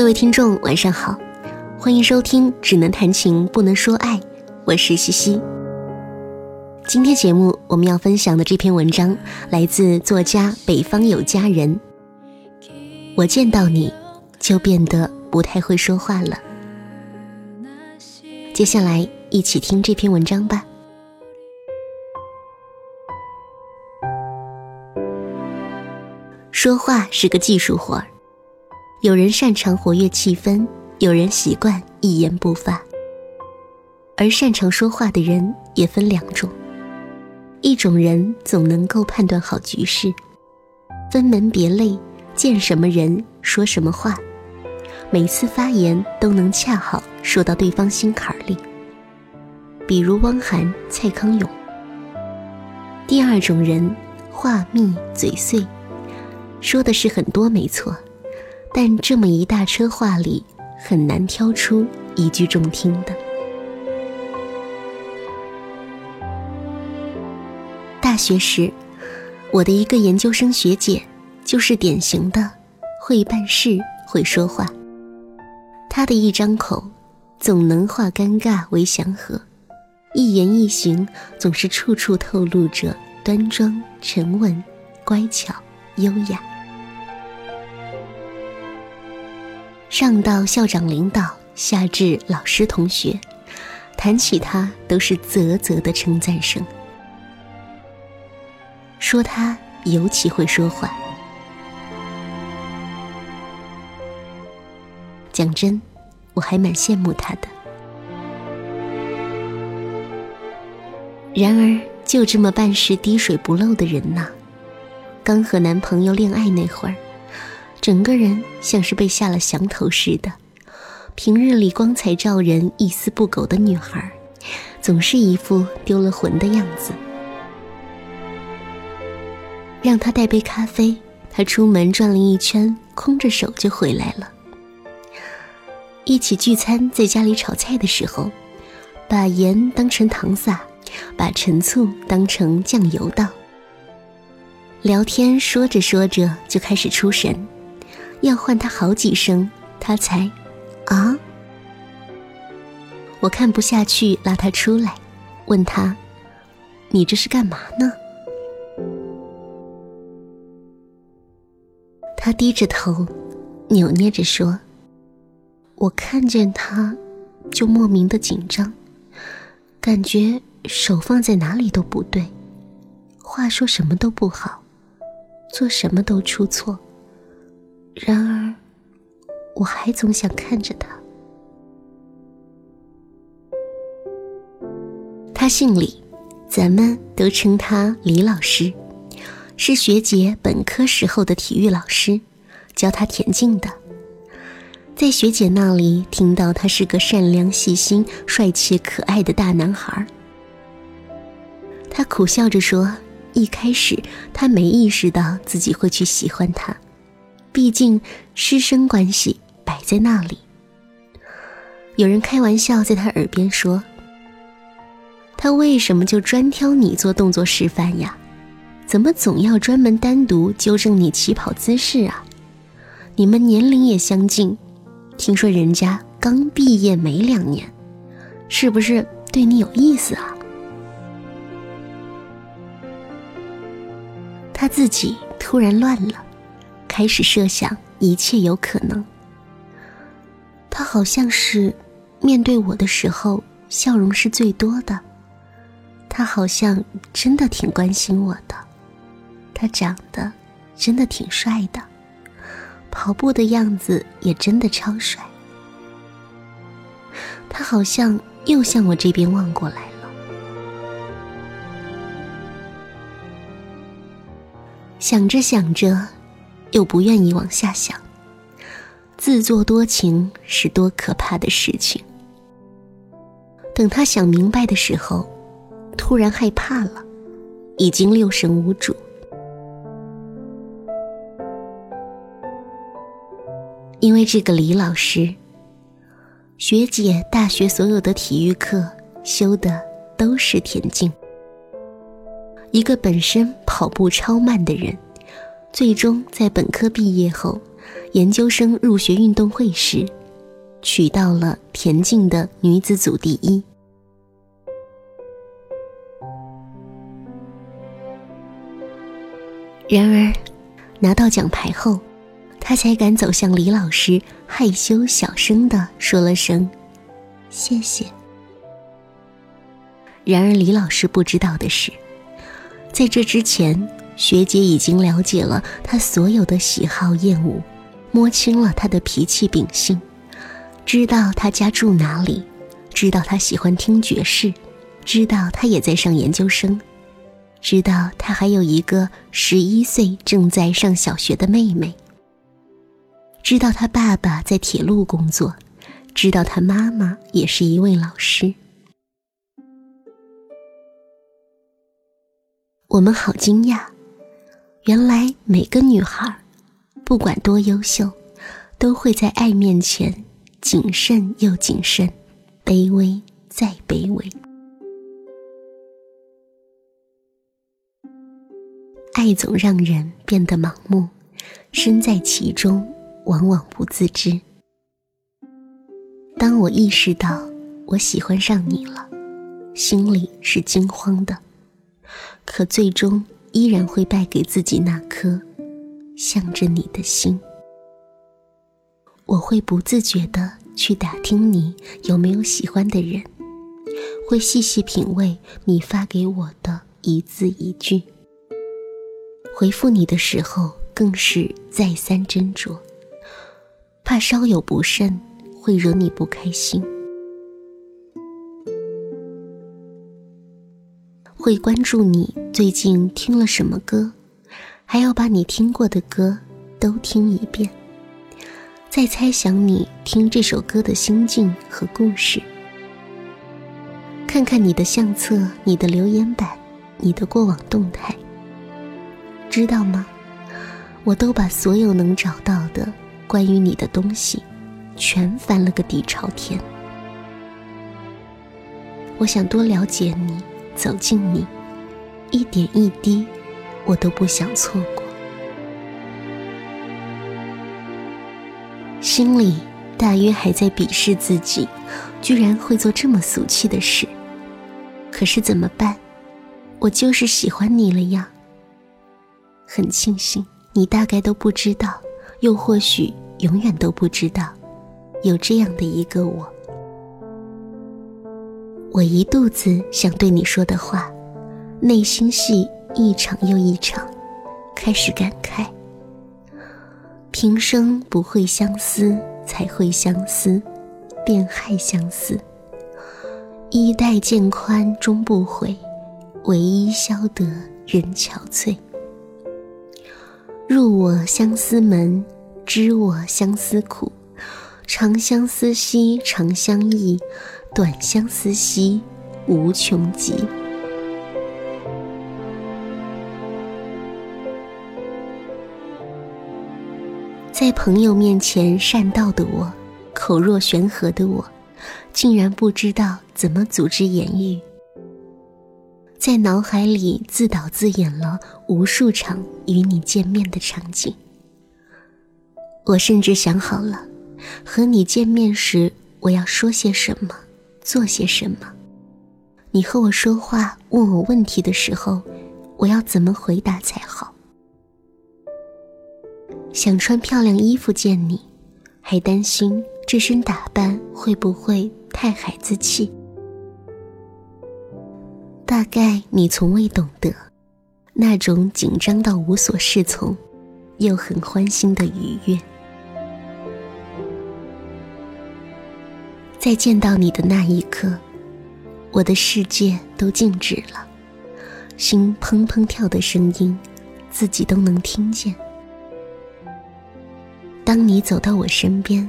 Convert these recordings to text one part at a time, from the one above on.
各位听众，晚上好，欢迎收听《只能谈情不能说爱》，我是西西。今天节目我们要分享的这篇文章来自作家北方有佳人。我见到你就变得不太会说话了。接下来一起听这篇文章吧。说话是个技术活儿。有人擅长活跃气氛，有人习惯一言不发。而擅长说话的人也分两种：一种人总能够判断好局势，分门别类，见什么人说什么话，每次发言都能恰好说到对方心坎里。比如汪涵、蔡康永。第二种人，话密嘴碎，说的是很多没错。但这么一大车话里，很难挑出一句中听的。大学时，我的一个研究生学姐，就是典型的会办事、会说话。她的一张口，总能化尴尬为祥和，一言一行总是处处透露着端庄、沉稳、乖巧、优雅。上到校长领导，下至老师同学，谈起他都是啧啧的称赞声，说他尤其会说话。讲真，我还蛮羡慕他的。然而，就这么办事滴水不漏的人呐，刚和男朋友恋爱那会儿。整个人像是被下了降头似的，平日里光彩照人、一丝不苟的女孩，总是一副丢了魂的样子。让他带杯咖啡，他出门转了一圈，空着手就回来了。一起聚餐，在家里炒菜的时候，把盐当成糖撒，把陈醋当成酱油倒。聊天说着说着就开始出神。要唤他好几声，他才啊。我看不下去，拉他出来，问他：“你这是干嘛呢？”他低着头，扭捏着说：“我看见他，就莫名的紧张，感觉手放在哪里都不对，话说什么都不好，做什么都出错。”然而，我还总想看着他。他姓李，咱们都称他李老师，是学姐本科时候的体育老师，教他田径的。在学姐那里听到他是个善良、细心、帅气、可爱的大男孩。他苦笑着说：“一开始他没意识到自己会去喜欢他。”毕竟师生关系摆在那里。有人开玩笑在他耳边说：“他为什么就专挑你做动作示范呀？怎么总要专门单独纠正你起跑姿势啊？你们年龄也相近，听说人家刚毕业没两年，是不是对你有意思啊？”他自己突然乱了。开始设想一切有可能。他好像是面对我的时候笑容是最多的，他好像真的挺关心我的，他长得真的挺帅的，跑步的样子也真的超帅。他好像又向我这边望过来了，想着想着。又不愿意往下想，自作多情是多可怕的事情。等他想明白的时候，突然害怕了，已经六神无主。因为这个李老师，学姐大学所有的体育课修的都是田径，一个本身跑步超慢的人。最终在本科毕业后，研究生入学运动会时，取到了田径的女子组第一。然而，拿到奖牌后，他才敢走向李老师，害羞小声的说了声“谢谢”。然而，李老师不知道的是，在这之前，学姐已经了解了他所有的喜好厌恶，摸清了他的脾气秉性，知道他家住哪里，知道他喜欢听爵士，知道他也在上研究生，知道他还有一个十一岁正在上小学的妹妹，知道他爸爸在铁路工作，知道他妈妈也是一位老师。我们好惊讶，原来每个女孩，不管多优秀，都会在爱面前谨慎又谨慎，卑微再卑微。爱总让人变得盲目，身在其中，往往不自知。当我意识到我喜欢上你了，心里是惊慌的。可最终依然会败给自己那颗向着你的心。我会不自觉的去打听你有没有喜欢的人，会细细品味你发给我的一字一句。回复你的时候更是再三斟酌，怕稍有不慎会惹你不开心。会关注你最近听了什么歌，还要把你听过的歌都听一遍，再猜想你听这首歌的心境和故事。看看你的相册、你的留言板、你的过往动态，知道吗？我都把所有能找到的关于你的东西，全翻了个底朝天。我想多了解你。走近你，一点一滴，我都不想错过。心里大约还在鄙视自己，居然会做这么俗气的事。可是怎么办？我就是喜欢你了呀。很庆幸你大概都不知道，又或许永远都不知道，有这样的一个我。我一肚子想对你说的话，内心戏一场又一场，开始感慨：平生不会相思，才会相思，便害相思。衣带渐宽终不悔，唯一消得人憔悴。入我相思门，知我相思苦，长相思兮长相忆。短相思兮无穷极。在朋友面前善道的我，口若悬河的我，竟然不知道怎么组织言语，在脑海里自导自演了无数场与你见面的场景。我甚至想好了，和你见面时我要说些什么。做些什么？你和我说话、问我问题的时候，我要怎么回答才好？想穿漂亮衣服见你，还担心这身打扮会不会太孩子气？大概你从未懂得，那种紧张到无所适从，又很欢欣的愉悦。在见到你的那一刻，我的世界都静止了，心砰砰跳的声音，自己都能听见。当你走到我身边，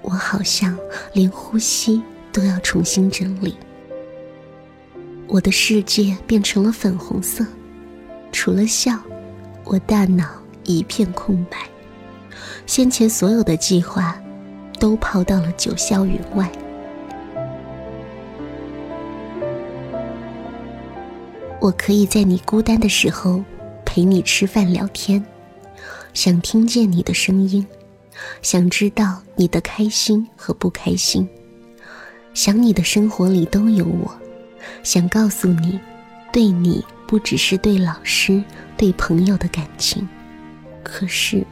我好像连呼吸都要重新整理。我的世界变成了粉红色，除了笑，我大脑一片空白，先前所有的计划。都抛到了九霄云外。我可以在你孤单的时候陪你吃饭聊天，想听见你的声音，想知道你的开心和不开心，想你的生活里都有我，想告诉你，对你不只是对老师、对朋友的感情，可是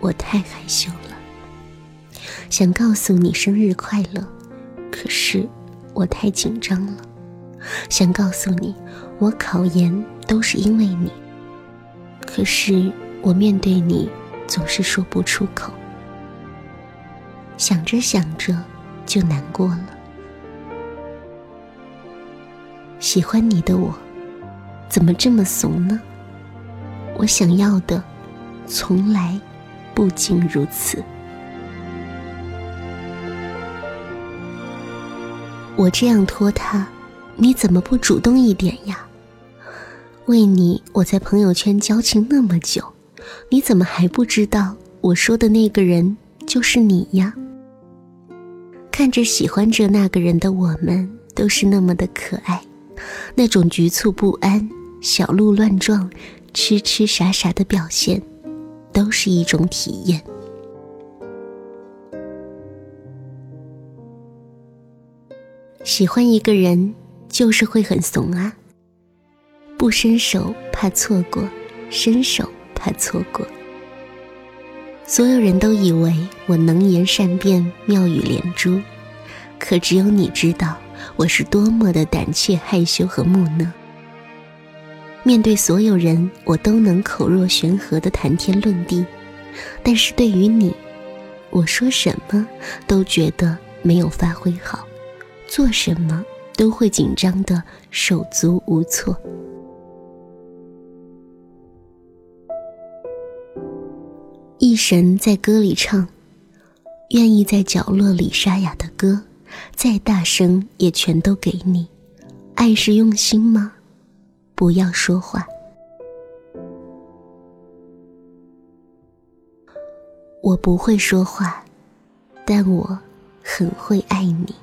我太害羞了。想告诉你生日快乐，可是我太紧张了。想告诉你，我考研都是因为你，可是我面对你总是说不出口。想着想着就难过了。喜欢你的我，怎么这么怂呢？我想要的，从来不仅如此。我这样拖他，你怎么不主动一点呀？为你，我在朋友圈交情那么久，你怎么还不知道我说的那个人就是你呀？看着喜欢着那个人的我们，都是那么的可爱，那种局促不安、小鹿乱撞、痴痴傻傻的表现，都是一种体验。喜欢一个人，就是会很怂啊，不伸手怕错过，伸手怕错过。所有人都以为我能言善辩、妙语连珠，可只有你知道我是多么的胆怯、害羞和木讷。面对所有人，我都能口若悬河的谈天论地，但是对于你，我说什么都觉得没有发挥好，做什么都会紧张的手足无措。一神在歌里唱：“愿意在角落里沙哑的歌，再大声也全都给你。爱是用心吗？不要说话。我不会说话，但我很会爱你。”